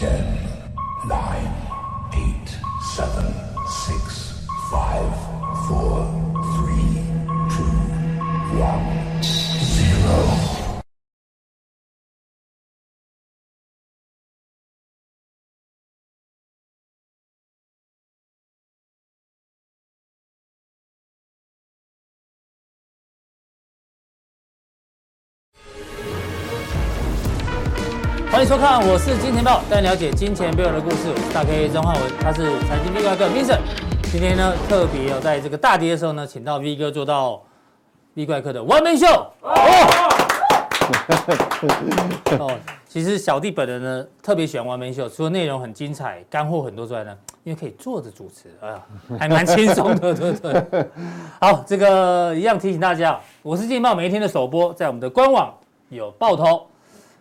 Ten, 欢迎收看，我是金钱豹，带你了解金钱背后的故事。我是大 K 曾焕文，他是财经 V 怪客 Vincent。今天呢，特别要在这个大跌的时候呢，请到 V 哥做到 V 怪客的完美秀。哦，其实小弟本人呢，特别喜欢完美秀除了内容很精彩、干货很多之外呢，因为可以坐着主持，啊，还蛮轻松的，对不对？好，这个一样提醒大家，我是金钱豹，每一天的首播在我们的官网有爆头。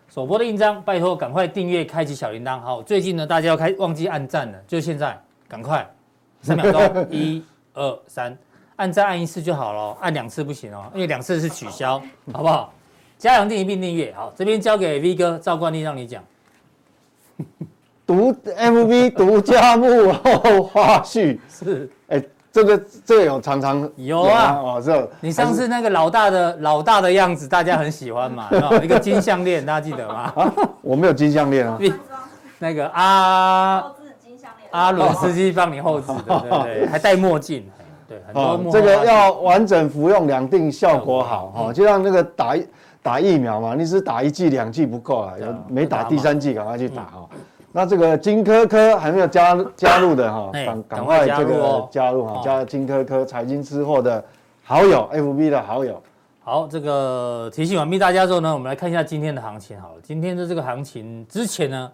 首播的印章，拜托赶快订阅，开启小铃铛。好，最近呢，大家要开忘记按赞了，就现在，赶快，三秒钟，一、二、三，按赞按一次就好了，按两次不行哦，因为两次是取消，好不好？加强订一并订阅。好，这边交给 V 哥，照惯例让你讲。独 MV 独家幕后花絮 是，哎。这个这个有常常有啊哦，这你上次那个老大的老大的样子，大家很喜欢嘛，一个金项链，大家记得吗？啊，我没有金项链啊。那个阿阿伦斯基帮你后置的，对对对，还戴墨镜，对，很多墨。这个要完整服用两定效果好哈，就像那个打打疫苗嘛，你只打一剂两剂不够啊，要没打第三剂赶快去打哈。那这个金科科还没有加加入的哈，赶赶快这个加入哈，加金科科财经吃货的好友，FB 的好友。好，这个提醒完毕大家之后呢，我们来看一下今天的行情好了。今天的这个行情之前呢，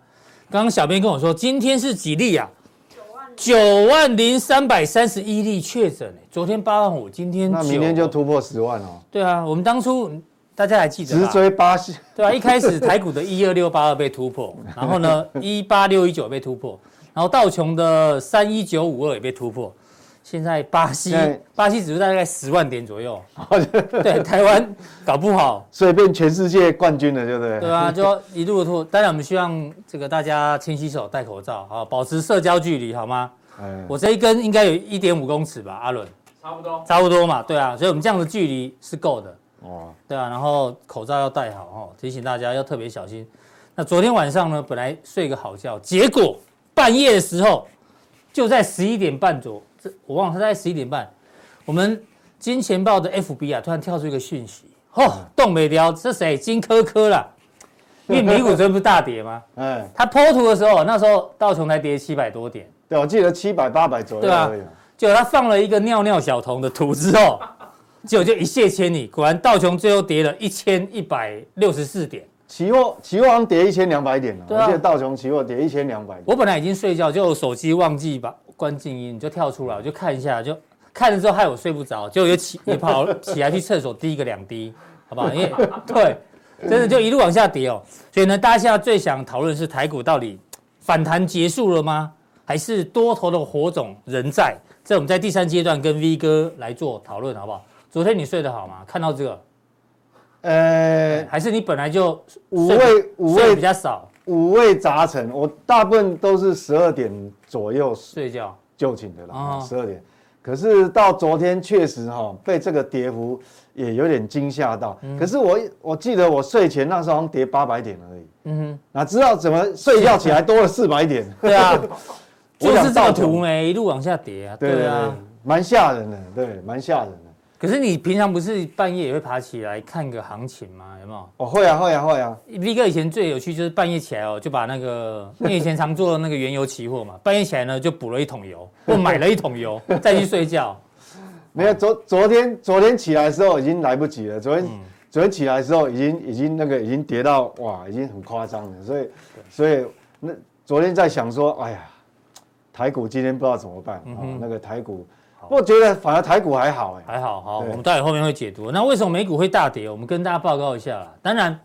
刚刚小编跟我说，今天是几例啊？九万零三百三十一例确诊，昨天八万五，今天那明天就突破十万哦。对啊，我们当初。大家还记得？直追巴西，对啊，一开始台股的一二六八二被突破，然后呢，一八六一九被突破，然后道琼的三一九五二也被突破。现在巴西，巴西指数大概十万点左右。对，台湾搞不好，所以变全世界冠军了，对不对？对啊，就一路突。当然，我们希望这个大家勤洗手、戴口罩，好，保持社交距离，好吗？我这一根应该有一点五公尺吧，阿伦。差不多。差不多嘛，对啊，所以我们这样的距离是够的。哦，对啊，然后口罩要戴好哦，提醒大家要特别小心。那昨天晚上呢，本来睡个好觉，结果半夜的时候，就在十一点半左，这我忘了他在十一点半，我们金钱豹的 FB 啊，突然跳出一个讯息，哦，冻未条，这谁？金科科啦，因为美股昨天不是大跌吗？哎，他 po 图的时候，那时候道琼才跌七百多点，对，我记得七百八百左右，对啊，结果他放了一个尿尿小童的图之后。结果就一泻千里，果然道琼最后跌了一千一百六十四点，期货期货好像跌一千两百点了。对啊，我记得道琼期货跌一千两百点。我本来已经睡觉，就手机忘记把关静音，就跳出来，我就看一下，就看了之后害我睡不着，结果又起也跑起来去厕所滴个两滴，好不好？因为 对，真的就一路往下跌哦。所以呢，大家现在最想讨论是台股到底反弹结束了吗？还是多头的火种仍在？这我们在第三阶段跟 V 哥来做讨论，好不好？昨天你睡得好吗？看到这个，呃，还是你本来就五味五味比较少，五味杂陈。我大部分都是十二点左右睡觉就寝的了，十二点。可是到昨天确实哈被这个跌幅也有点惊吓到。可是我我记得我睡前那时候好像跌八百点而已。嗯哼，哪知道怎么睡觉起来多了四百点？对啊，就是这个图没一路往下跌啊。对啊，蛮吓人的，对，蛮吓人的。可是你平常不是半夜也会爬起来看个行情吗？有没有？哦，会啊，会啊，会啊。V 哥以前最有趣就是半夜起来哦，就把那个 你以前常做的那个原油期货嘛，半夜起来呢就补了一桶油，或买了一桶油再去睡觉。没有，昨昨天昨天起来的时候已经来不及了。昨天、嗯、昨天起来的时候已经已经那个已经跌到哇，已经很夸张了。所以所以那昨天在想说，哎呀，台股今天不知道怎么办啊、嗯哦？那个台股。我觉得反而台股还好哎，还好，好，我们待会后面会解读。那为什么美股会大跌？我们跟大家报告一下啦。当然，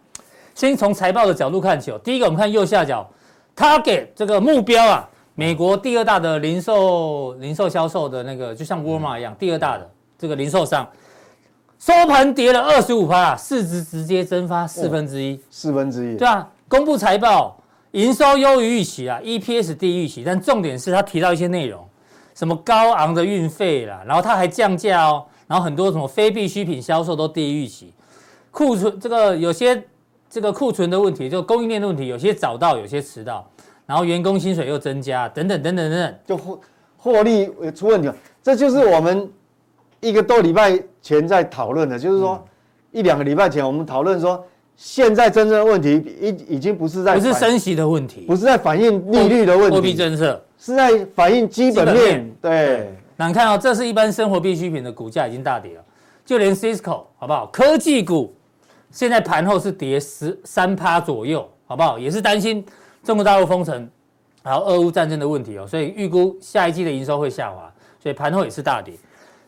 先从财报的角度看起哦。第一个，我们看右下角，Target 这个目标啊，美国第二大的零售、零售销售的那个，就像沃尔玛一样，第二大的这个零售商，收盘跌了二十五趴，市值直接蒸发四分之一，四分之一，对啊，公布财报营收优于预期啊，EPS 低于预期，但重点是他提到一些内容，什么高昂的运费啦，然后它还降价哦，然后很多什么非必需品销售都低于预期，库存这个有些这个库存的问题，就供应链的问题，有些早到，有些迟到，然后员工薪水又增加，等等等等等等，就获获利出问题。了，这就是我们一个多礼拜前在讨论的，就是说一两个礼拜前我们讨论说。现在真正的问题已已经不是在不是升息的问题，不是在反映利率的问题，货币政策是在反映基本面。本面对，那你看哦，这是一般生活必需品的股价已经大跌了，就连 Cisco 好不好？科技股现在盘后是跌十三趴左右，好不好？也是担心中国大陆封城，然后俄乌战争的问题哦，所以预估下一季的营收会下滑，所以盘后也是大跌。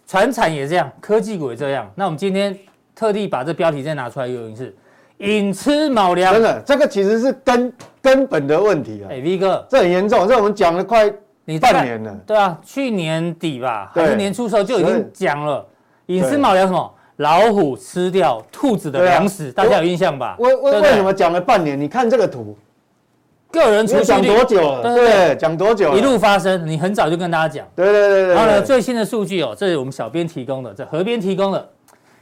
传产也这样，科技股也这样。那我们今天特地把这标题再拿出来，原因是。寅吃卯粮，真的，这个其实是根根本的问题啊！哎，V 哥，这很严重，这我们讲了快你半年了，对啊，去年底吧，还是年初时候就已经讲了，寅吃卯粮什么？老虎吃掉兔子的粮食，大家有印象吧？为为为什么讲了半年？你看这个图，个人储蓄率讲多久了？对，讲多久？一路发生，你很早就跟大家讲，对对对对。然后呢，最新的数据哦，这是我们小编提供的，这河边提供的，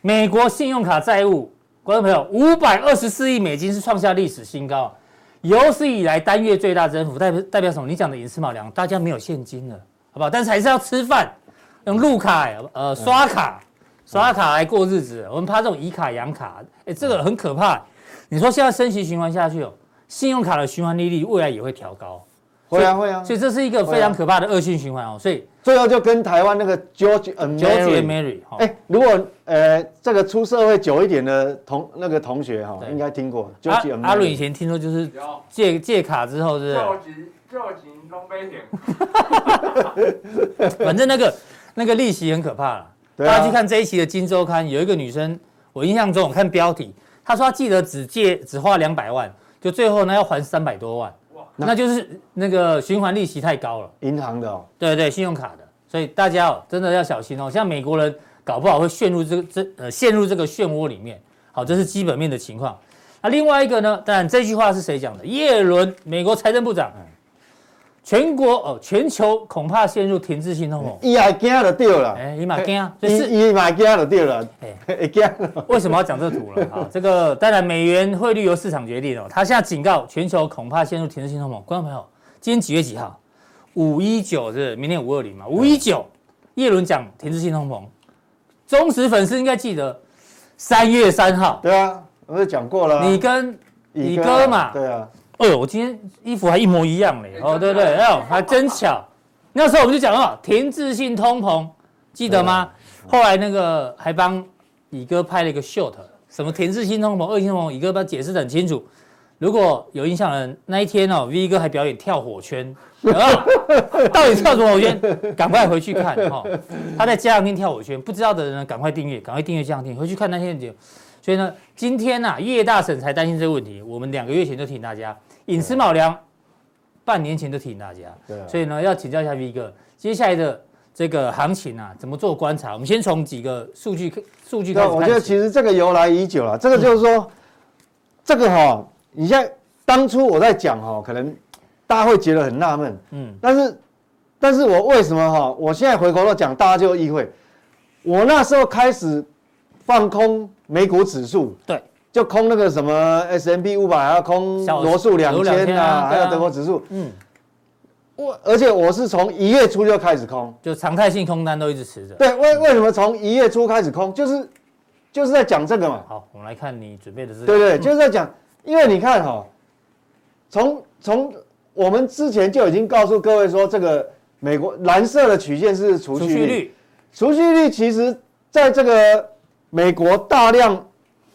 美国信用卡债务。观众朋友，五百二十四亿美金是创下历史新高，有史以来单月最大增幅，代表代表什么？你讲的寅吃卯粮，大家没有现金了，好不好？但是还是要吃饭，用路卡，呃，刷卡，刷卡来过日子。我们怕这种以卡养卡，哎，这个很可怕。你说现在升息循环下去哦，信用卡的循环利率未来也会调高。会啊会啊，所以这是一个非常可怕的恶性循环哦。所以最后就跟台湾那个 George and Mary，哎，如果呃这个出社会久一点的同那个同学哈，应该听过 George and Mary。阿伦以前听说就是借借卡之后是。救急救急东北险。反正那个那个利息很可怕了。大家去看这一期的《金周刊》，有一个女生，我印象中我看标题，她说她记得只借只花两百万，就最后呢要还三百多万。那就是那个循环利息太高了，银行的哦，对对，信用卡的，所以大家哦真的要小心哦。像美国人搞不好会陷入这个这呃陷入这个漩涡里面。好，这是基本面的情况。那另外一个呢？当然这句话是谁讲的？耶伦，美国财政部长。全国哦，全球恐怕陷入停滞性通膨。伊还惊就对了，哎，伊嘛惊，伊伊嘛惊就对了，哎，惊。为什么要讲这图了？好，这个当然美元汇率由市场决定哦。他现在警告全球恐怕陷入停滞性通膨。观众朋友，今天几月几号？五一九是明天五二零嘛？五一九，叶伦讲停滞性通膨。忠实粉丝应该记得三月三号。对啊，我都讲过了。你跟李哥嘛？对啊。哎呦，我今天衣服还一模一样嘞！哦，对对，哎呦，还真巧。那时候我们就讲了停滞性通膨，记得吗？后来那个还帮乙哥拍了一个 short，什么停滞性通膨、恶性通膨，乙哥把它解释得很清楚。如果有印象的人，那一天哦，V 哥还表演跳火圈，到底跳什么火圈？赶快回去看哈。他在家庭跳火圈，不知道的人呢，赶快订阅，赶快订阅家庭，回去看那天的节目。所以呢，今天呐，叶大婶才担心这个问题，我们两个月前就提醒大家。寅吃卯粮，半年前就提醒大家，对，所以呢，要请教一下 V 哥，接下来的这个行情啊，怎么做观察？我们先从几个数据数据开始看。我觉得其实这个由来已久了，这个就是说，嗯、这个哈，你现在当初我在讲哈，可能大家会觉得很纳闷，嗯，但是，但是我为什么哈，我现在回头讲，大家就意会，我那时候开始放空美股指数，对。就空那个什么 S&P 五百，还要空罗素两千啊，还有德国指数。嗯，我而且我是从一月初就开始空，就常态性空单都一直持着。对，为为什么从一月初开始空？就是就是在讲这个嘛。好，我们来看你准备的是。对对，就是在讲，因为你看哈，从从我们之前就已经告诉各位说，这个美国蓝色的曲线是储蓄率，储蓄率其实在这个美国大量。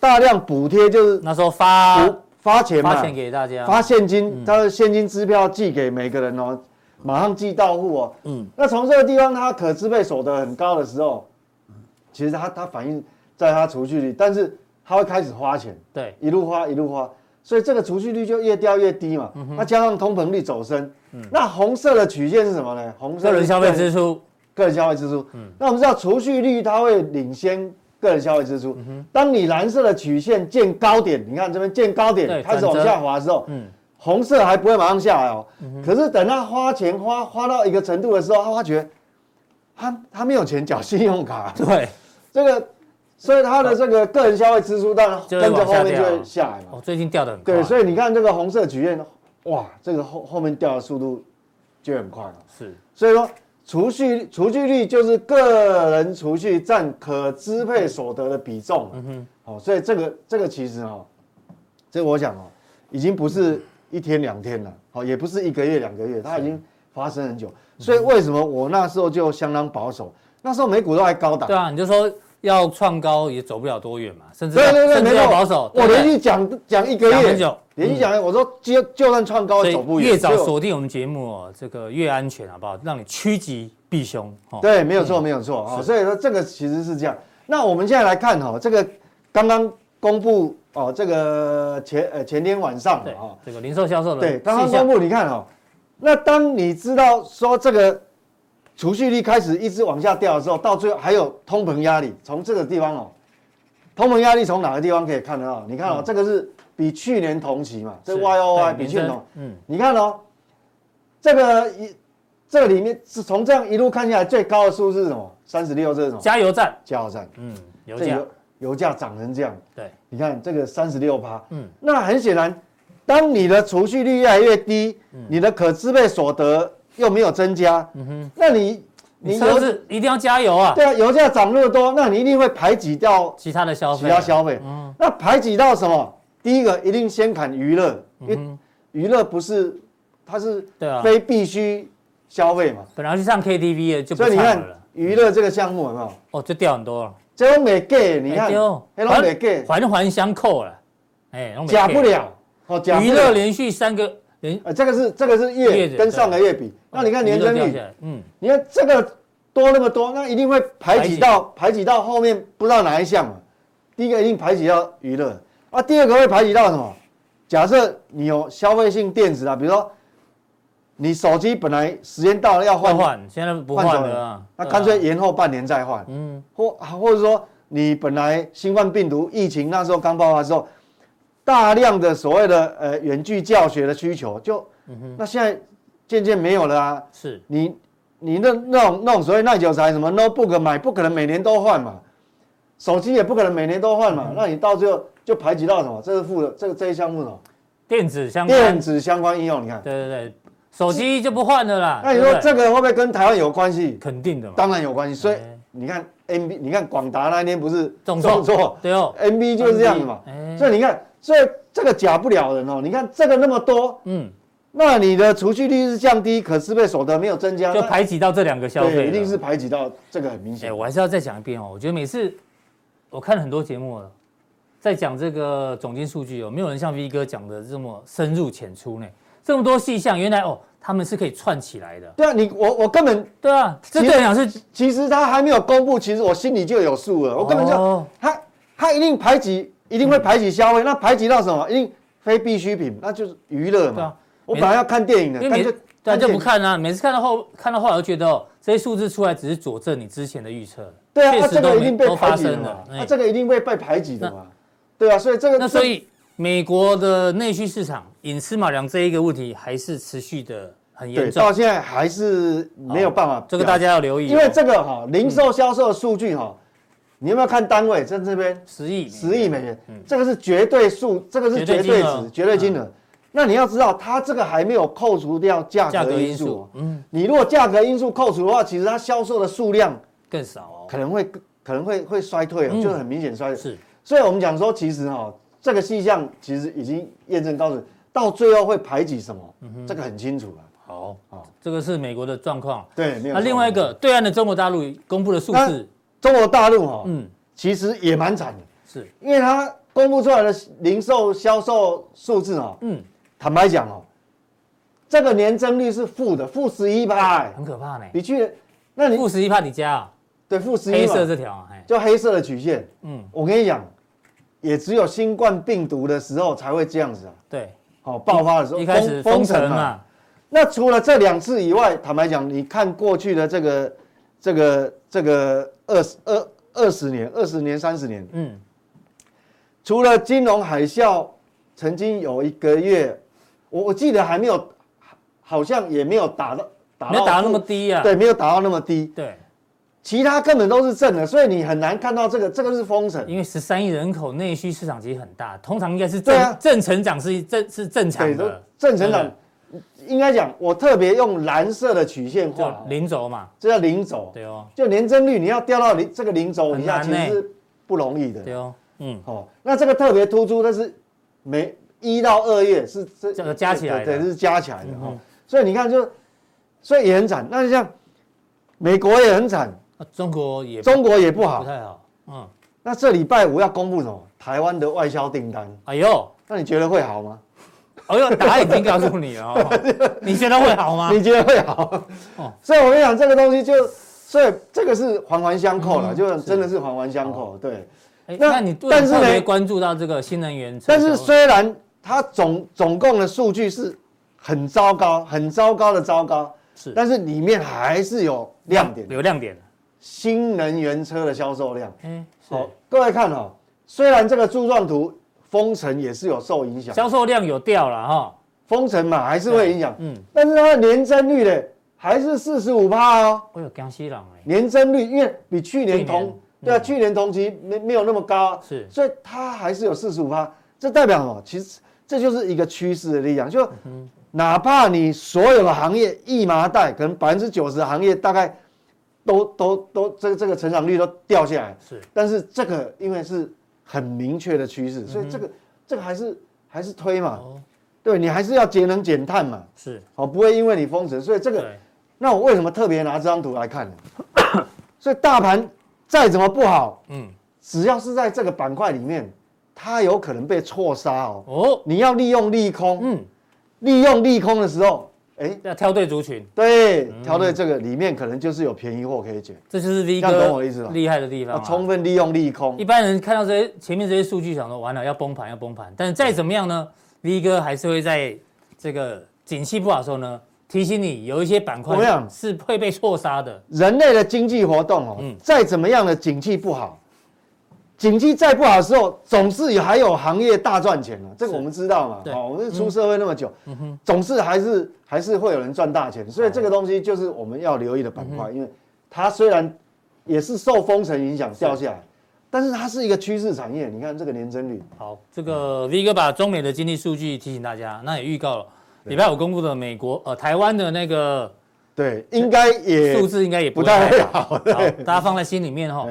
大量补贴就是那时候发发钱嘛，发钱给大家，发现金，他的现金支票寄给每个人哦，马上寄到户哦。嗯，那从这个地方，他可支配所得很高的时候，其实他他反映在他储蓄率，但是他会开始花钱，对，一路花一路花，所以这个储蓄率就越掉越低嘛。那加上通膨率走升，那红色的曲线是什么呢？红色个人消费支出，个人消费支出。嗯，那我们知道储蓄率它会领先。个人消费支出，当你蓝色的曲线见高点，你看这边见高点开始往下滑的时候，红色还不会马上下来哦。可是等他花钱花花到一个程度的时候，他发觉他他没有钱缴信用卡，对，这个，所以他的这个个人消费支出当然跟着后面就会下来嘛。哦，最近掉的很快。对，所以你看这个红色曲线，哇，这个后后面掉的速度就很快了。是，所以说。储蓄储蓄率就是个人储蓄占可支配所得的比重。嗯哼，哦，所以这个这个其实哦，这个我想哦，已经不是一天两天了，哦，也不是一个月两个月，它已经发生很久。所以为什么我那时候就相当保守？那时候美股都还高档。对啊，你就说。要创高也走不了多远嘛，甚至对对对，甚至要保守。我连续讲讲一个月，连续讲，我说就就算创高走不远。越早锁定我们节目哦，这个越安全，好不好？让你趋吉避凶。对，没有错，没有错啊。所以说这个其实是这样。那我们现在来看哈，这个刚刚公布哦，这个前呃前天晚上啊，这个零售销售的对，刚刚公布，你看哈，那当你知道说这个。储蓄率开始一直往下掉的时候，到最后还有通膨压力。从这个地方哦，通膨压力从哪个地方可以看得到？你看哦，这个是比去年同期嘛，这 Y O Y 比去年同，嗯，你看哦，这个一这里面是从这样一路看下来最高的数字是什么？三十六，这种加油站，加油站，嗯，油价，油价涨成这样，对，你看这个三十六趴，嗯，那很显然，当你的储蓄率越来越低，你的可支配所得。又没有增加，嗯哼，那你你车子一定要加油啊！对啊，油价涨那么多，那你一定会排挤掉其他的消费，其他消费。嗯，那排挤到什么？第一个一定先砍娱乐，因为娱乐不是它是非必须消费嘛。本来是上 KTV 的就不所以你看娱乐这个项目有没有？哦，就掉很多了。这种没给，你看，都没给环环相扣了，哎，假不了哦，娱乐连续三个。呃，这个是这个是月跟上个月比，那你看年增率，嗯，你看这个多那么多，那一定会排挤到排挤到后面不知道哪一项嘛。第一个一定排挤到娱乐啊，第二个会排挤到什么？假设你有消费性电子啊，比如说你手机本来时间到了要换换，现在不换了，那干脆延后半年再换，嗯，或或者说你本来新冠病毒疫情那时候刚爆发的时候。大量的所谓的呃远距教学的需求，就，那现在渐渐没有了啊。是，你你那那种那种所谓耐久材什么 notebook 买不可能每年都换嘛，手机也不可能每年都换嘛，那你到最后就排挤到什么？这是负的，这个这一项目什么？电子相关电子相关应用，你看。对对对，手机就不换了啦。那你说这个会不会跟台湾有关系？肯定的嘛，当然有关系。所以你看 NB，你看广达那一天不是重挫？对哦，NB 就是这样的嘛。所以你看。所以这个假不了人哦，你看这个那么多，嗯，那你的储蓄率是降低，可支配所得没有增加，就排挤到这两个消费，对，一定是排挤到这个很明显。哎，我还是要再讲一遍哦，我觉得每次我看了很多节目了，在讲这个总经数据哦，没有人像 V 哥讲的这么深入浅出呢，这么多细项，原来哦他们是可以串起来的。对啊，你我我根本对啊，这对讲是其实他还没有公布，其实我心里就有数了，我根本就他他一定排挤。一定会排挤消费，那排挤到什么？一定非必需品，那就是娱乐嘛。我本来要看电影的，但是大家不看啊。每次看到后，看到后来，我觉得哦，这些数字出来只是佐证你之前的预测。对啊，这个一定被排挤的。那这个一定会被排挤的嘛？对啊，所以这个那所以美国的内需市场隐私马良这一个问题还是持续的很严重，到现在还是没有办法。这个大家要留意，因为这个哈零售销售的数据哈。你有没有看单位在这边十亿十亿美元？这个是绝对数，这个是绝对值，绝对金额。那你要知道，它这个还没有扣除掉价格因素。嗯，你如果价格因素扣除的话，其实它销售的数量更少哦，可能会可能会会衰退哦，就很明显衰退。是，所以我们讲说，其实哈，这个细项其实已经验证告诉，到最后会排挤什么？这个很清楚了。好，好，这个是美国的状况。对。那另外一个对岸的中国大陆公布的数字。中国大陆哈，嗯，其实也蛮惨的，是因为它公布出来的零售销售数字哈，嗯，坦白讲哦，这个年增率是负的，负十一趴，很可怕呢。你去，那你负十一趴你加啊？对，负十一。黑色这条，就黑色的曲线，嗯，我跟你讲，也只有新冠病毒的时候才会这样子啊。对，好，爆发的时候，一开始封城嘛。那除了这两次以外，坦白讲，你看过去的这个这个这个。二十二二十年，二十年三十年，嗯，除了金融海啸，曾经有一个月我我记得还没有，好像也没有打到打没有打到那么低啊。对，没有打到那么低。对，其他根本都是正的，所以你很难看到这个这个是封城。因为十三亿人口内需市场其实很大，通常应该是正、啊、正成长是正是正常的。正成长应该讲，我特别用蓝色的曲线画零轴嘛，这叫零轴。对哦，就年增率你要掉到零这个零轴以下，其实是不容易的。对哦，嗯，哦，那这个特别突出，但是每一到二月是这这个加起来的，对，是加起来的哈。所以你看，就所以也很惨。那像美国也很惨，中国也中国也不好，不太好。嗯，那这礼拜五要公布什么？台湾的外销订单。哎呦，那你觉得会好吗？哎呦，答案已经告诉你了哦。你觉得会好吗？你觉得会好？哦，所以我跟你讲，这个东西就，所以这个是环环相扣了，就真的是环环相扣。对。那你但是没关注到这个新能源车？但是虽然它总总共的数据是很糟糕，很糟糕的糟糕，是，但是里面还是有亮点，有亮点。新能源车的销售量，嗯，好，各位看哦，虽然这个柱状图封城也是有受影响，销售量有掉了哈，封城嘛还是会影响，嗯，但是它的年增率呢还是四十五趴哦，哎呦，江西人哎，年增率因为比去年同。对啊，去年同期没没有那么高啊，是，所以它还是有四十五趴，这代表什么？其实这就是一个趋势的力量，就哪怕你所有的行业一麻袋，可能百分之九十的行业大概都都都这个这个成长率都掉下来，是，但是这个因为是很明确的趋势，所以这个这个还是还是推嘛，对你还是要节能减碳嘛，是，哦，不会因为你封城，所以这个，那我为什么特别拿这张图来看呢？所以大盘。再怎么不好，嗯，只要是在这个板块里面，它有可能被错杀哦。哦，你要利用利空，嗯，利用利空的时候，哎，要挑对族群，对，挑对这个里面可能就是有便宜货可以捡。这就是 V 哥懂我意思吧？厉害的地方，充分利用利空。一般人看到这些前面这些数据，想说完了要崩盘要崩盘，但是再怎么样呢，V 哥还是会在这个景气不好的时候呢。提醒你，有一些板块是会被错杀的。人类的经济活动哦，再怎么样的景气不好，景气再不好的时候，总是也还有行业大赚钱，这个我们知道嘛。哦，我们出社会那么久，总是还是还是会有人赚大钱。所以这个东西就是我们要留意的板块，因为它虽然也是受封城影响掉下来，但是它是一个趋势产业。你看这个年增率。好，这个 V 哥把中美的经济数据提醒大家，那也预告了。礼拜五公布的美国呃台湾的那个，对，应该也数字应该也不太好，好，大家放在心里面哈。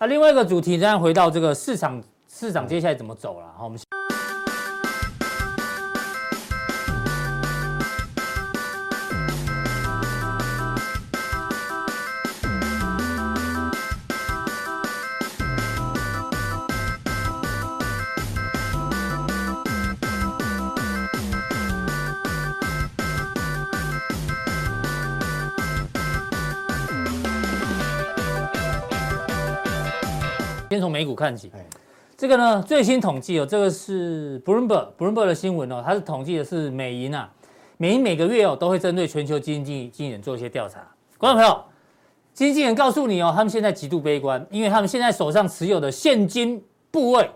那另外一个主题，再回到这个市场，市场接下来怎么走了？好，我们。美股看起，这个呢最新统计哦，这个是 Bloomberg Bloomberg 的新闻哦，它是统计的是美银啊，美银每个月哦都会针对全球经济经理人做一些调查。观众朋友，经纪人告诉你哦，他们现在极度悲观，因为他们现在手上持有的现金部位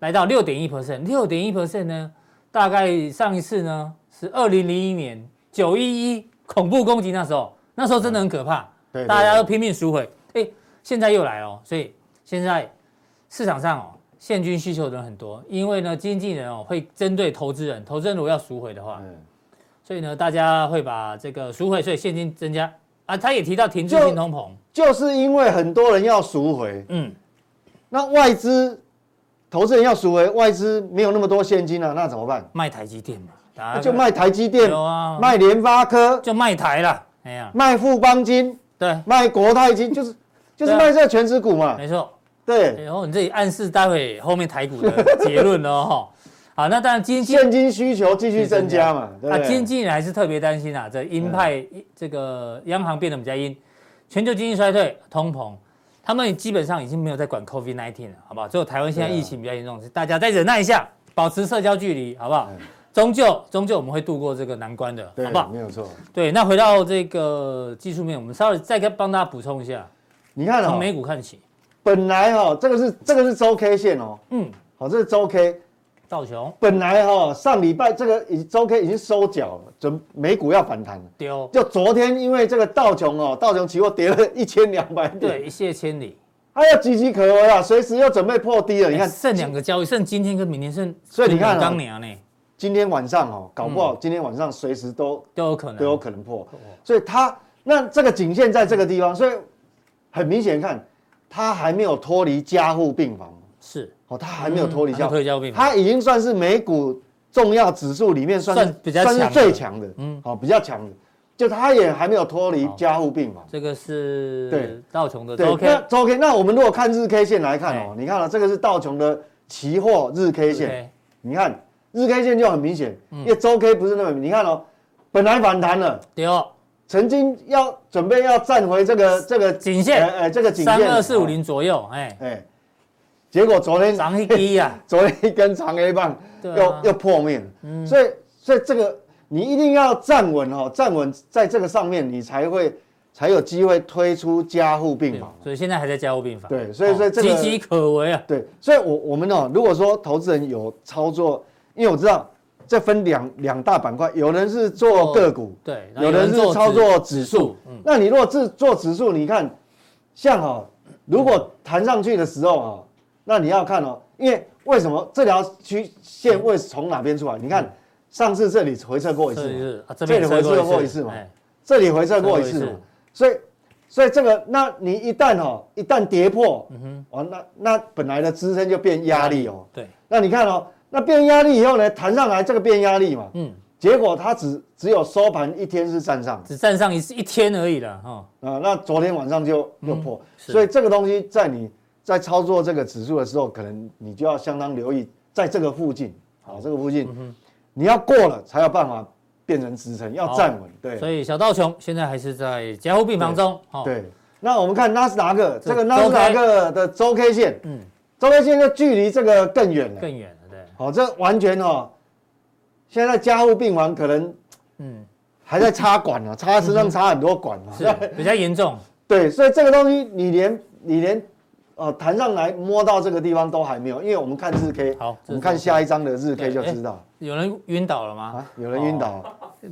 来到六点一 percent，六点一 percent 呢，大概上一次呢是二零零一年九一一恐怖攻击那时候，那时候真的很可怕，对，大家都拼命赎回，哎，现在又来哦，所以。现在市场上哦，现金需求的人很多，因为呢，经纪人哦会针对投资人，投资人如果要赎回的话，嗯，所以呢，大家会把这个赎回，所以现金增加。啊。他也提到停滞性通膨，就是因为很多人要赎回，嗯，那外资投资人要赎回，外资没有那么多现金了，啊，那怎么办？卖台积电嘛，那就卖台积电，啊，卖联发科，就卖台了，哎呀，卖富邦金，对，卖国泰金，就是就是卖这个权值股嘛，没错。对，然后你这里暗示待会后面台股的结论哦，哈。好，那当然金现金需求继续增加嘛。那经济人还是特别担心啊，这鹰派这个央行变得比较鹰，全球经济衰退、通膨，他们基本上已经没有在管 COVID nineteen 了，好不好？只有台湾现在疫情比较严重，大家再忍耐一下，保持社交距离，好不好？终究终究我们会度过这个难关的，好不好？没有错。对，那回到这个技术面，我们稍微再跟帮大家补充一下，你看从美股看起。本来哈，这个是这个是周 K 线哦，嗯，好，这是周 K，道琼。本来哈上礼拜这个已周 K 已经收脚了，准美股要反弹了。丢，就昨天因为这个道琼哦，道琼期货跌了一千两百点，对，一泻千里。它要岌岌可危啊，随时要准备破低了。你看剩两个交易，剩今天跟明天剩，所以你看当年呢，今天晚上哦，搞不好今天晚上随时都都有可能。都有可能破。所以它那这个颈线在这个地方，所以很明显看它还没有脱离加护病房。是。哦，他还没有脱离加护病房，他已经算是美股重要指数里面算是比较算是最强的，嗯，好，比较强的。就他也还没有脱离加护病房，这个是对。道琼的周 K。那周 K，那我们如果看日 K 线来看哦，你看了这个是道琼的期货日 K 线，你看日 K 线就很明显，因为周 K 不是那么，你看哦，本来反弹了，有曾经要准备要站回这个这个颈线，哎，这个颈线三二四五零左右，哎哎，结果昨天长一低呀，昨天一根长 A 棒又又破灭了，所以所以这个。你一定要站稳哦，站稳在这个上面，你才会才有机会推出加护病房。所以现在还在加护病房。对，所以所以这个岌岌可危啊。对，所以我我们哦，如果说投资人有操作，因为我知道这分两两大板块，有人是做个股，对，有人是操作指数。嗯，那你如果是做指数，你看像哦，如果弹上去的时候啊，那你要看哦，因为为什么这条曲线会从哪边出来？你看。上次这里回撤过一次，这里回撤过一次嘛，这里回撤过一次嘛，所以所以这个，那你一旦哦，一旦跌破，嗯哼，哦，那那本来的支撑就变压力哦，对，那你看哦，那变压力以后呢，弹上来这个变压力嘛，嗯，结果它只只有收盘一天是站上，只站上一次一天而已了哈，啊，那昨天晚上就又破，所以这个东西在你在操作这个指数的时候，可能你就要相当留意，在这个附近，好，这个附近。你要过了才有办法变成支撑，要站稳。对，所以小道琼现在还是在加护病房中。对，那我们看纳斯达克这个纳斯达克的周 K 线，嗯，周 K 线就距离这个更远了，更远了，对。好，这完全哦，现在加护病房可能，嗯，还在插管呢，插身上插很多管嘛，是比较严重。对，所以这个东西你连你连。哦，弹上来摸到这个地方都还没有，因为我们看日 K，好，我们看下一张的日 K 就知道。有人晕倒了吗？啊，有人晕倒，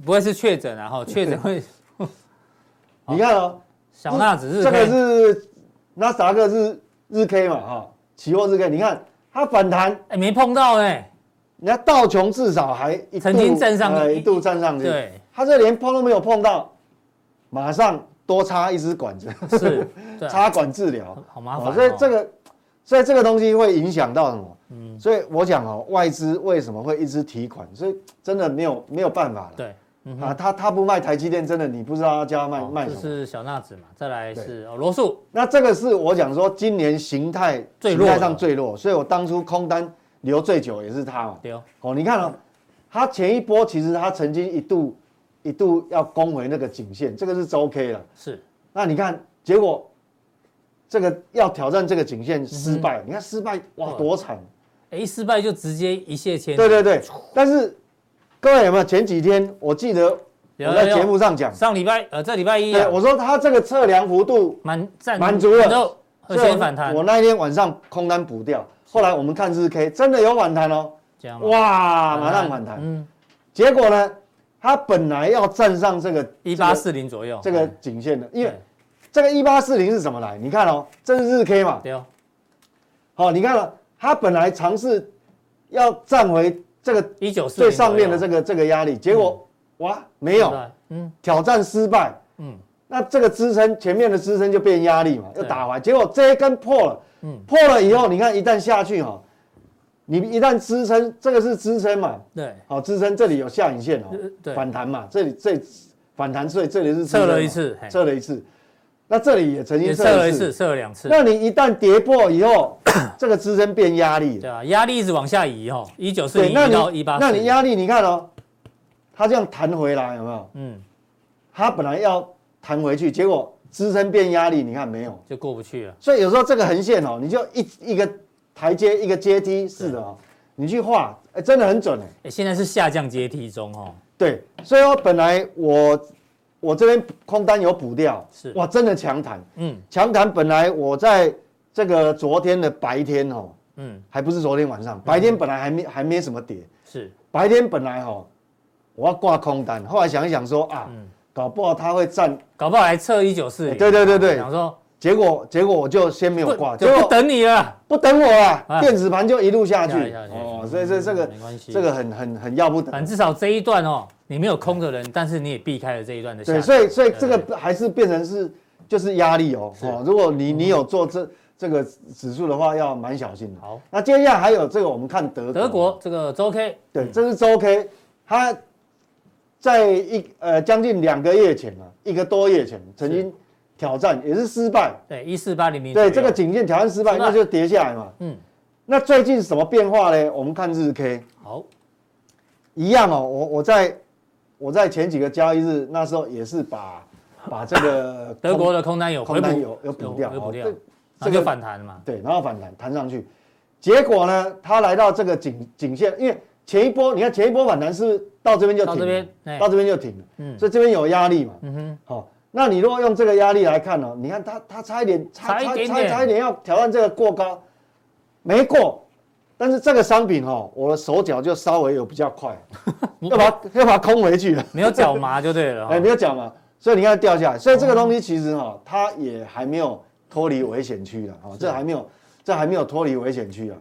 不会是确诊啊？哈，确诊会。你看哦，小纳指日，这个是纳斯达克日日 K 嘛？哈，期货日 K，你看它反弹，哎，没碰到哎。人家道琼至少还曾经站上，一度站上去，对，它这连碰都没有碰到，马上。多插一支管子，是 插管治疗，好麻烦。所以这个，所以这个东西会影响到什么？嗯，所以我讲哦，外资为什么会一直提款？所以真的没有没有办法了。对，啊，他他不卖台积电，真的你不知道他叫他卖卖什么。这是小纳指嘛，再来是哦罗素。那这个是我讲说今年形态最弱，上最弱，所以我当初空单留最久也是他嘛。对哦，你看哦，他前一波其实他曾经一度。一度要攻回那个颈线，这个是周 K 了。是，那你看结果，这个要挑战这个颈线失败，你看失败哇多惨！哎，失败就直接一泻千里。对对对，但是各位有没有？前几天我记得我在节目上讲，上礼拜呃这礼拜一，我说它这个测量幅度满满足了，先反弹。我那一天晚上空单补掉，后来我们看日 K 真的有反弹哦，哇，马上反弹。嗯，结果呢？它本来要站上这个一八四零左右，这个颈线的，因为这个一八四零是怎么来？你看哦，这是日 K 嘛？对哦。好，你看了，它本来尝试要站回这个一九四最上面的这个这个压力，结果哇，没有，嗯，挑战失败，嗯，那这个支撑前面的支撑就变压力嘛，又打完，结果这一根破了，嗯，破了以后，你看一旦下去哈。你一旦支撑，这个是支撑嘛？对，好支撑，这里有下影线哦，对，反弹嘛，这里这反弹，所以这里是测了一次，测了一次，那这里也曾经测了一次，测了两次。那你一旦跌破以后，这个支撑变压力，对啊，压力一直往下移哦，一九四零到一八，那你压力你看哦，它这样弹回来有没有？嗯，它本来要弹回去，结果支撑变压力，你看没有？就过不去了。所以有时候这个横线哦，你就一一个。台阶一个阶梯式的哦，你去画，哎，真的很准哎。哎，现在是下降阶梯中哦。对，所以说本来我我这边空单有补掉，是。哇，真的强弹。嗯，强弹本来我在这个昨天的白天哦，嗯，还不是昨天晚上，白天本来还没还没什么跌，是，白天本来哦，我要挂空单，后来想一想说啊，嗯。搞不好它会站，搞不好还测一九四零。对对对对。想说结果结果我就先没有挂，不就不等你了。不等我了，啊。电子盘就一路下去。哦，所以这这个没关系这个很很很要不得。反正。至少这一段哦，你没有空的人，但是你也避开了这一段的下对，所以所以这对个还是变成是就是压力哦。哦，如果你你有做这这个指数的话，要蛮小心的。好，那接下来还有这个，我们看德国。德国这个周 K 对，这是周 K，它在一呃将近两个月前啊，一个多月前曾经挑战，也是失败。对一四八零零，对，这个颈线挑战失败，那就跌下来嘛。嗯，那最近什么变化呢？我们看日 K，好，一样哦。我我在我在前几个交易日那时候也是把 把这个 德国的空单有空单有有补掉，有补掉。哦，这个这个反弹嘛，对，然后反弹弹上去，结果呢，它来到这个颈颈线，因为前一波你看前一波反弹是到这边就停了，到这边哎。到这边就停了，嗯。所以这边有压力嘛，嗯哼，好、那你如果用这个压力来看呢、你看它它差一点，差差差差一点要挑战这个过高，没过，但是这个商品哦，我的手脚就稍微有比较快，要把它要把它空回去。了，没有脚麻就对了哦，哎，没有脚麻，所以你看掉下来，所以这个东西其实哈、它也还没有脱离危险区了，哦，这还没有，这还没有脱离危险区啊。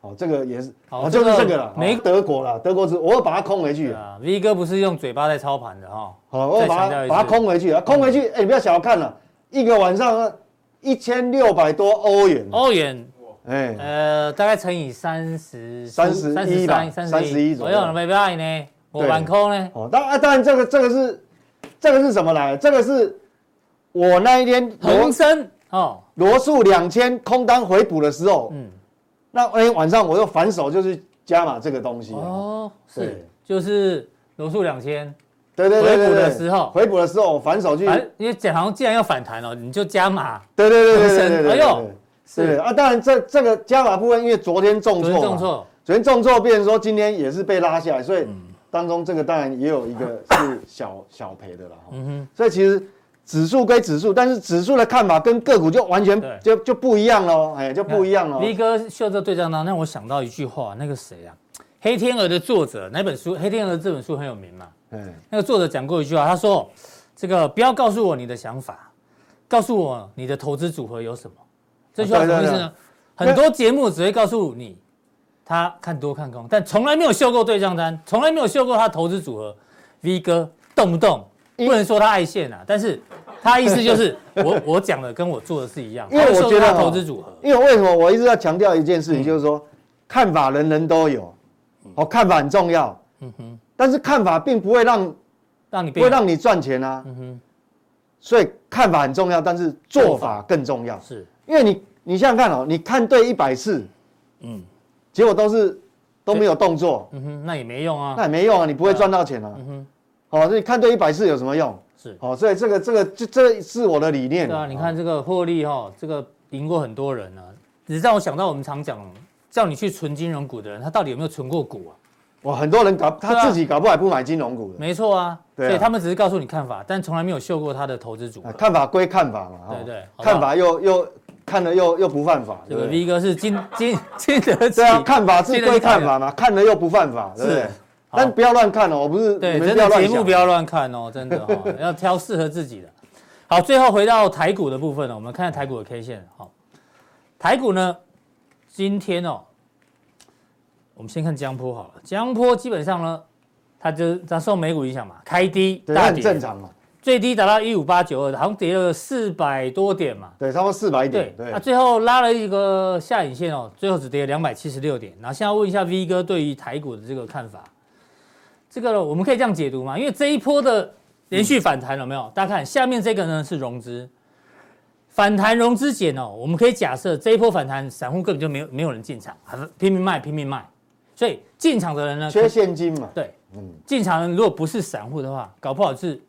好，好，这个也是，好哦，就是这个这个了，没没德国了，德国是，我要把它空回去。啊，V 哥不是用嘴巴在操盘的哈，好，我要把它把它空回去，啊，空回去，哎，你不要小看了，一个晚上一千六百多欧元，欧元哎，呃大概乘以三十三十一吧三十一左右左右，没办法呢，我玩空呢，哦，当啊，当然这个这个是这个是什么来？的？这个是我那一天恒生哦，罗素两千空单回补的时候，嗯，那哎晚上我又反手就是加码这个东西啊，哦，是，就是罗素两千，对对对对回补的时候。回补的时候我反手去，反因为讲好像既然要反弹哦，你就加码，对对对对对对对，哎呦对。对啊，当然这这个加码部分，因为昨天重挫，昨天重挫，昨天重挫，变成说今天也是被拉下来，所以当中这个当然也有一个是小小赔的了哈。嗯哼，所以其实指数归指数，但是指数的看法跟个股就完全就就不一样喽，哎，就不一样，V。哥秀这对账单，让我想到一句话，那个谁啊，《黑天鹅》的作者那本书，《黑天鹅》这本书很有名嘛，嗯，那个作者讲过一句话，他说：“这个不要告诉我你的想法，告诉我你的投资组合有什么。”这句话什么意思呢？对对对很多节目只会告诉你他看多看空，但从来没有秀过对账单，从来没有秀过他投资组合。V 哥动不动不能说他爱现啊，但是他意思就是 我我讲的跟我做的是一样，因为我觉得投资组合，因为为什么我一直要强调一件事情，嗯就是说看法人人都有，哦，看法很重要，嗯哼，但是看法并不会让让你变。不会让你赚钱啊。嗯哼。所以看法很重要，但是做法更重要。是。因为你你想想看哦，你看对一百次，嗯。结果都是都没有动作，嗯哼，那也没用啊。那，也没用啊，你不会赚到钱啊。嗯哼。哦，所以看对一百次有什么用？是。哦，所以这个这个这这是我的理念。对啊，你看哦，这个获利哈，这个赢过很多人啊，只是让我想到我们常讲，叫你去存金融股的人，他到底有没有存过股啊？哇，很多人搞他自己搞不好不买金融股的，没错啊，对啊所以他们只是告诉你看法，但从来没有秀过他的投资组合。啊看法归看法嘛。哦对对好不好看法又又看了又又不犯法。这个对不对 V 哥是金 金金得起对，啊，看法是归看法嘛，看了又不犯法，对不对但不要乱看哦，我不是对，真的节目不要乱看哦，真的哈、哦，要挑适合自己的。好，最后回到台股的部分呢，我们看看台股的 K 线。好，台股呢，今天哦，我们先看江波好了。江波基本上呢，它就它受美股影响嘛，开低对，那很大跌，正常嘛。最低达到一五八九二，好像跌了四百多点嘛。对，差不多四百对点。，对那、，最后拉了一个下影线哦，最后只跌了两百七十六点。然后现在问一下 V 哥对于台股的这个看法，这个呢我们可以这样解读吗？因为这一波的连续反弹有没有？大家看下面这个呢是融资，反弹融资减哦，我们可以假设这一波反弹散户根本就没有没有人进场，拼命卖拼命卖，所以进场的人呢缺现金嘛。对，嗯，进场人如果不是散户的话，搞不好是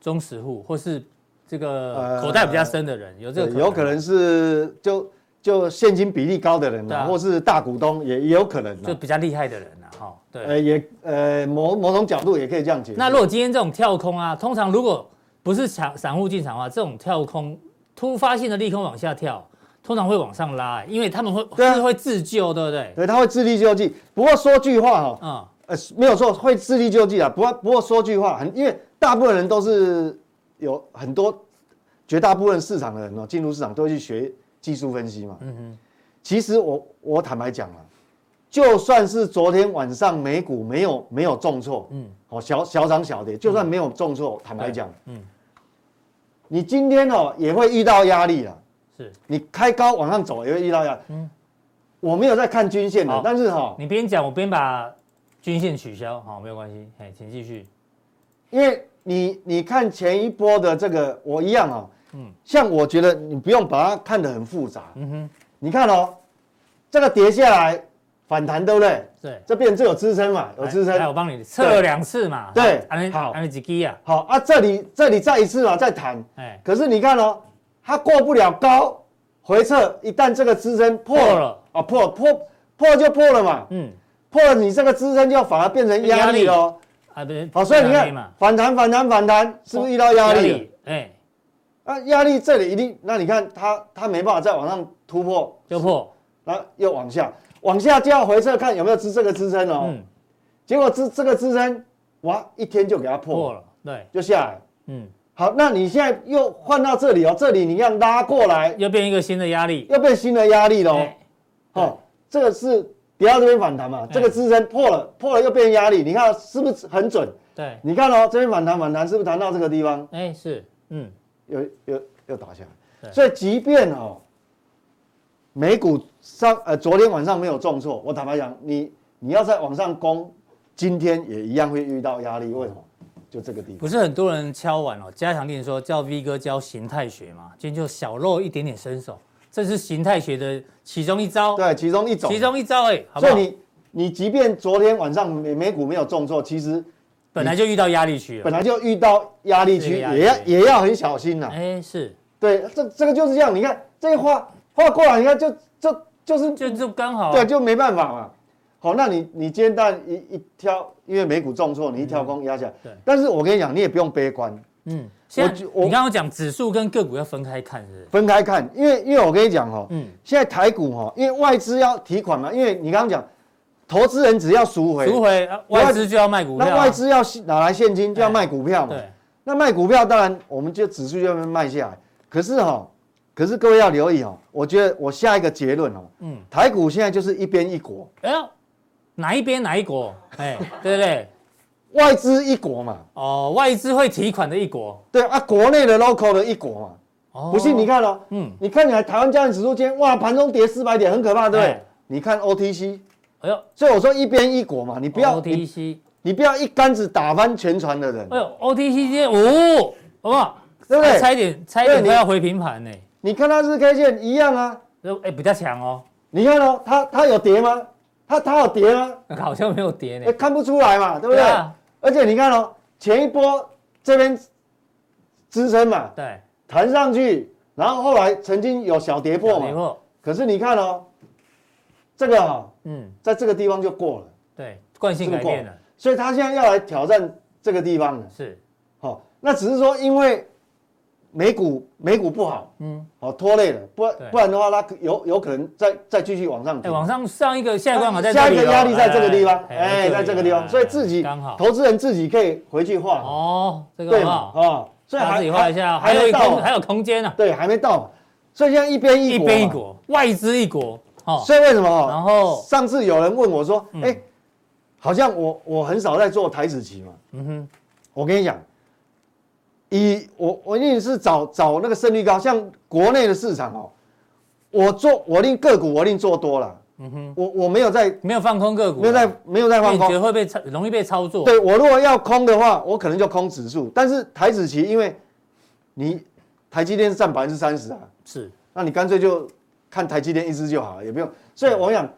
中实户或是这个呃口袋比较深的人，有这个对有可能是就就现金比例高的人啊，对啊或是大股东也也有可能啊。就比较厉害的人啊，哈，对。呃，也呃某某种角度也可以这样解释。那如果今天这种跳空啊，通常如果不是散散户进场的话，这种跳空突发性的利空往下跳，通常会往上拉，因为他们会对啊是会自救，对不对？对，他会自力救济。不过说句话哈，嗯，呃，没有错，会自力救济啊。不过不过说句话，很因为大部分人都是有很多，绝大部分市场的人哦，进入市场都会去学技术分析嘛。嗯哼。其实我我坦白讲啊，就算是昨天晚上美股没有没有重挫，嗯，哦小小涨小跌，就算没有重挫，坦白讲，嗯，你今天哦也会遇到压力了。是你开高往上走也会遇到压力。嗯，我没有在看均线的，但是哈，你边讲我边把均线取消，好，没有关系，哎，请继续。因为你你看前一波的这个，我一样啊，嗯，像我觉得你不用把它看得很复杂，嗯哼，你看哦，这个跌下来反弹，对不对？对，这边就有支撑嘛，有支撑。来，我帮你测了两次嘛。对。安好。安利几基啊？好啊，这里这里再一次嘛，再弹。哎，可是你看哦，它过不了高，回撤，一旦这个支撑破破了。啊，破破破就破了嘛，嗯，破了你这个支撑就反而变成压力喽。啊，不是，好，所以你看反弹反弹反弹，是不是遇到压力？，哎，啊，压力这里一定，那你看它它没办法再往上突破，就破，然后又往下，往下就要回撤看有没有支这个支撑哦。嗯，结果支这个支撑，哇，一天就给它破，破了，对，就下来。嗯，好，那你现在又换到这里哦，这里你要拉过来，又变一个新的压力，又变新的压力喽。哎哦，这个是跌到这边反弹嘛，这个支撑破了，破了又变压力，你看是不是很准？对，你看哦，这边反弹反弹，是不是弹到这个地方？哎，是，嗯，又又又打下来，所以即便哦，美股上呃昨天晚上没有重挫，我坦白讲，你你要再往上攻，今天也一样会遇到压力，为什么？就这个地方。不是很多人敲碗哦，加强錠说叫 V 哥教形态学嘛，今天就小露一点点身手，这是形态学的其中一招，对，其中一种。其中一招哎，好不好？所以你你即便昨天晚上美美股没有重挫，其实本来就遇到压力区了，本来就遇到压力区，也要也要很小心呐。哎，是，对，这这个就是这样。你看这个画画过来，你看就就就是就就刚好，对，就没办法嘛。好，那你你今天但一一挑，因为美股重挫，你一挑空压下来。对但是我跟你讲，你也不用悲观，嗯，现在我你刚刚讲指数跟个股要分开看，是？分开看，因为因为我跟你讲哈，嗯，现在台股哈，因为外资要提款嘛，因为你刚刚讲，投资人只要赎回，赎回啊外资就要卖股票啊，那外资要拿来现金就要卖股票嘛。对，那卖股票当然我们就指数就要卖下来，可是哈，可是各位要留意哦，我觉得我下一个结论哦，嗯，台股现在就是一边一国，哎呦，哪一边哪一国？哎，对不对？外资一国嘛，哦，外资会提款的一国，对啊，国内的 local 的一国嘛。哦不信你，看哦，嗯，你看起来台湾加权指数今天哇盘中跌四百点，很可怕，对不对哎？你看 OTC，哎呦，所以我说一边一国嘛，你不要你 OTC，你不要一竿子打翻全船的人。哎。呦，OTC 今天哦，好不好？对不对？差一点，差一点快要回平盘呢，你看它日 K 线？一样啊，就哎比较强哦，你看哦，它它有跌吗？它它有跌吗？好像没有跌哎，呢，看不出来嘛，对不对？而且你看哦，前一波这边支撑嘛，对，弹上去，然后后来曾经有小跌破嘛，跌破，可是你看哦，这个哈，嗯，在这个地方就过了，对，惯性改变了，所以他现在要来挑战这个地方了。是，好，那只是说因为美股美股不好，嗯，好拖累了，不然不然的话，它有有可能再再继续往上。往上上一个下一关卡在这里下哦一个压力在这个地方，哎哎，在这个地方，所以自己刚好。投资人自己可以回去画，哦，这个对嘛？很好，啊，所以大家还自己画一下，还还有没到嘛，空还有空间呢，对，还没到，所以现在一边一一国，边一国，外资一国，哦，所以为什么？然后。上次有人问我说，嗯。哎，好像我我很少在做台子期嘛，嗯哼，我跟你讲，以我我一定是找找那个胜率高，像国内的市场哦，我做我一定个股我一定做多了，嗯哼，我我没有在没有放空个股啊，没有在没有在放空，会被操容易被操作，对我如果要空的话，我可能就空指数，但是台子期因为你台积电是占百分之三十啊，是，那你干脆就看台积电一支就好了，也不用，所以我想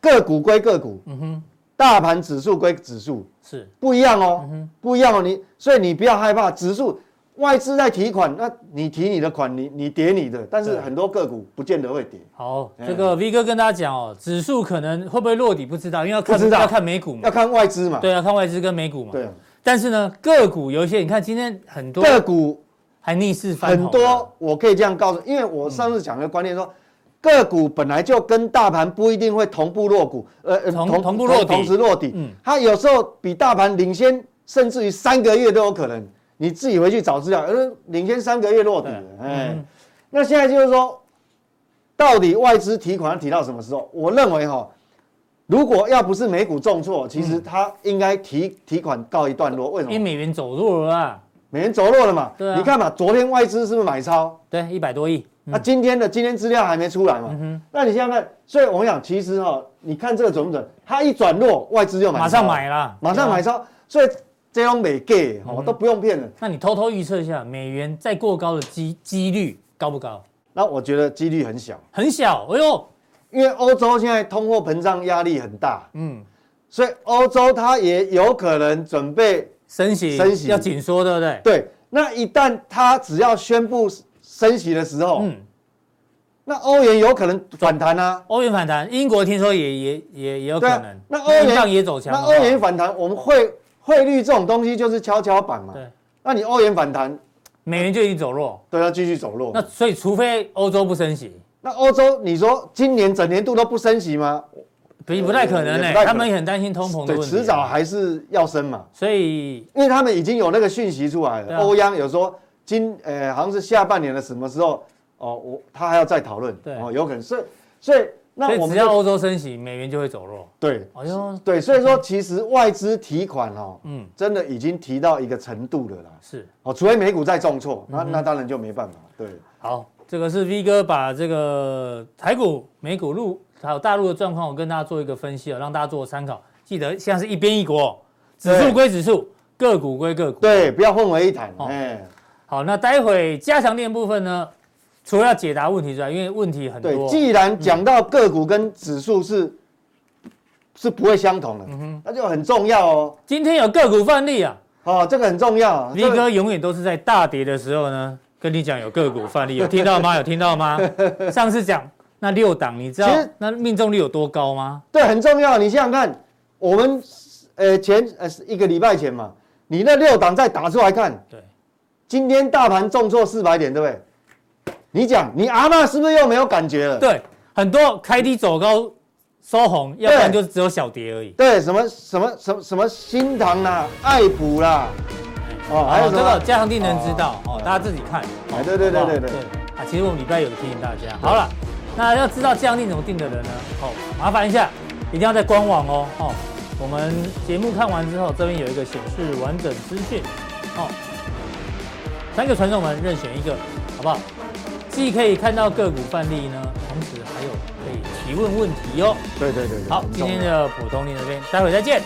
个股归个股，嗯哼，大盘指数归指数。是，不一样哦，不一样哦，你所以你不要害怕指数外资在提款，那你提你的款，你你跌你的，但是很多个股不见得会跌，好，哎。这个 V 哥跟大家讲哦，指数可能会不会落底不知道，因为要看要看美股嘛。要，看外资嘛。对，要看外资跟美股嘛，对啊，但是呢，个股有一些，你看今天很多个股还逆势翻红很多，我可以这样告诉，因为我上次讲的观念说，个股本来就跟大盘不一定会同步落股，呃，呃同同步落底同时落底。嗯它有时候比大盘领先，甚至于三个月都有可能。你自己回去找资料，呃，领先三个月落底了，哎、嗯那现在就是说，到底外资提款要提到什么时候？我认为哈，如果要不是美股重挫，其实它应该提提款告一段落。为什么？因为美元走弱了啊，美元走弱了嘛。对啊你看嘛，昨天外资是不是买超？对，一百多亿，那、今天的今天资料还没出来嘛？嗯那你现在看，所以我想，其实哈，你看这个准不准？它一转弱，外资就买超，马上买了，马上买。超，所以这种美 gay 哦都不用骗了。那你偷偷预测一下，美元再过高的机几率高不高？那我觉得几率很小，很小，哎呦，因为欧洲现在通货膨胀压力很大，嗯，所以欧洲它也有可能准备升息，升息要紧缩，对不对？对。那一旦它只要宣布升息的时候，嗯，那欧元有可能反弹啊。欧元反弹，英国听说也也也也有可能，那欧元也走强那欧元反弹，我们汇汇率这种东西就是跷跷板嘛。对，那你欧元反弹，美元就已经走弱，都要继续走弱。那所以除非欧洲不升息，那欧洲，你说今年整年度都不升息吗？不不太可能呢也不太可，能他们也很担心通膨的，问题，啊迟早还是要升嘛，所以因为他们已经有那个讯息出来了。欧央有说今呃好像是下半年的什么时候哦，我他还要再讨论，对哦，有可能，所以所以那我们要欧洲升息，美元就会走弱。对哎呦，对，所以说其实外资提款哦，嗯，真的已经提到一个程度了啦。是哦，除非美股再重挫，嗯那那当然就没办法。对，好，这个是 V 哥把这个台股、美股陆还有大陆的状况，我跟大家做一个分析哦，让大家做参考。记得现在是一边一国，指数归指数，个股归个股。对，不要混为一谈。哦哎，好，那待会加强练部分呢，除了要解答问题之外，因为问题很对，多，既然讲到个股跟指数是是不会相同的，嗯那就很重要哦。今天有个股范例啊哦，这个很重要。个哥永远都是在大跌的时候呢，跟你讲有个股范例，有听到吗？有听到吗？上次讲那六档，你知道那命中率有多高吗？对很重要。你想想看，我们呃前呃一个礼拜前嘛，你那六档再打出来看，对，今天大盘重挫四百点，对不对？你讲，你阿妈是不是又没有感觉了？对，很多开低走高收红，要不然就只有小跌而已。对，什么什么什么什么新塘啦、爱普啦，哦，还有这个加强定能知道哦，大家自己看。哦哎对对对对对啊，其实我们礼拜有提醒大家。好了，那要知道加强定怎么定的人呢？哦，麻烦一下，一定要在官网哦。哦，我们节目看完之后，这边有一个显示完整资讯。哦，三个传送门任选一个，好不好？既可以看到个股范例呢，同时还有可以提问问题哦。对对对对好，今天的普通力这边，待会再见。